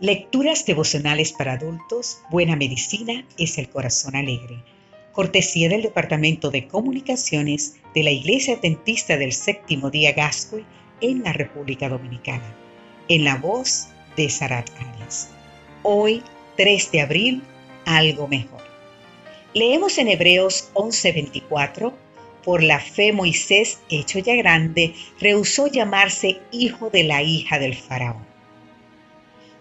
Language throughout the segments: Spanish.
Lecturas devocionales para adultos, Buena Medicina es el Corazón Alegre. Cortesía del Departamento de Comunicaciones de la Iglesia Adventista del Séptimo Día Gascue en la República Dominicana. En la voz de Sarat Arias. Hoy, 3 de abril, algo mejor. Leemos en Hebreos 11:24, por la fe Moisés, hecho ya grande, rehusó llamarse hijo de la hija del faraón.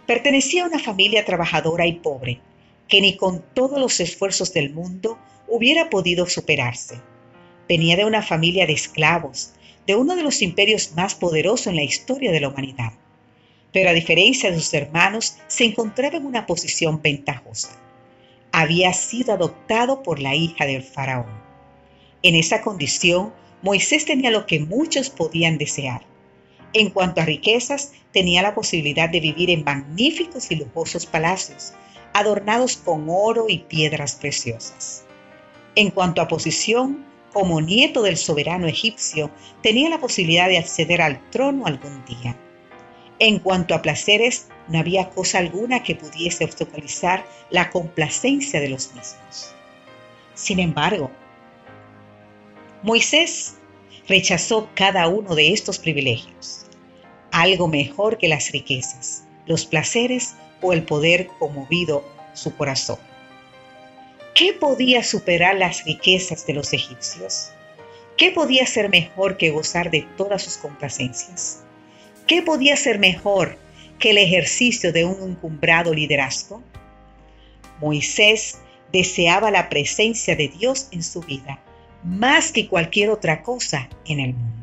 Pertenecía a una familia trabajadora y pobre, que ni con todos los esfuerzos del mundo hubiera podido superarse. Venía de una familia de esclavos, de uno de los imperios más poderosos en la historia de la humanidad. Pero a diferencia de sus hermanos, se encontraba en una posición ventajosa. Había sido adoptado por la hija del faraón. En esa condición, Moisés tenía lo que muchos podían desear. En cuanto a riquezas, tenía la posibilidad de vivir en magníficos y lujosos palacios, adornados con oro y piedras preciosas. En cuanto a posición, como nieto del soberano egipcio, tenía la posibilidad de acceder al trono algún día. En cuanto a placeres, no había cosa alguna que pudiese obstaculizar la complacencia de los mismos. Sin embargo, Moisés rechazó cada uno de estos privilegios. Algo mejor que las riquezas, los placeres o el poder conmovido su corazón. ¿Qué podía superar las riquezas de los egipcios? ¿Qué podía ser mejor que gozar de todas sus complacencias? ¿Qué podía ser mejor que el ejercicio de un encumbrado liderazgo? Moisés deseaba la presencia de Dios en su vida más que cualquier otra cosa en el mundo.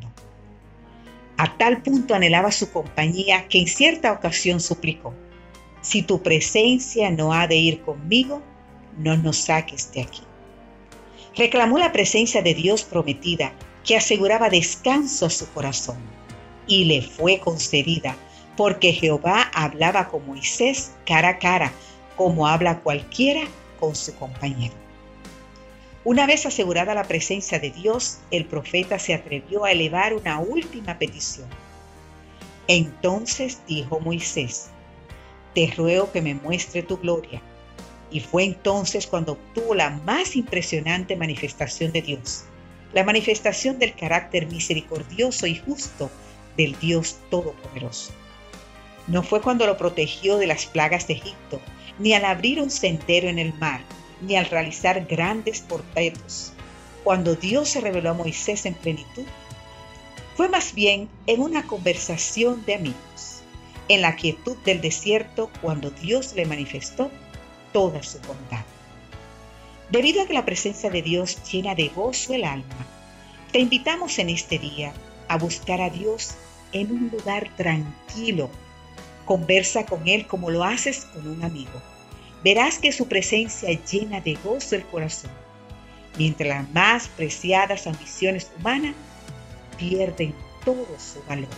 A tal punto anhelaba su compañía que en cierta ocasión suplicó, si tu presencia no ha de ir conmigo, no nos saques de aquí. Reclamó la presencia de Dios prometida que aseguraba descanso a su corazón y le fue concedida porque Jehová hablaba con Moisés cara a cara como habla cualquiera con su compañero. Una vez asegurada la presencia de Dios, el profeta se atrevió a elevar una última petición. Entonces dijo Moisés, te ruego que me muestre tu gloria y fue entonces cuando obtuvo la más impresionante manifestación de Dios, la manifestación del carácter misericordioso y justo del Dios Todopoderoso. No fue cuando lo protegió de las plagas de Egipto, ni al abrir un sendero en el mar, ni al realizar grandes portentos, cuando Dios se reveló a Moisés en plenitud. Fue más bien en una conversación de amigos, en la quietud del desierto, cuando Dios le manifestó toda su bondad. Debido a que la presencia de Dios llena de gozo el alma, te invitamos en este día a buscar a Dios en un lugar tranquilo. Conversa con Él como lo haces con un amigo. Verás que su presencia llena de gozo el corazón, mientras las más preciadas ambiciones humanas pierden todo su valor.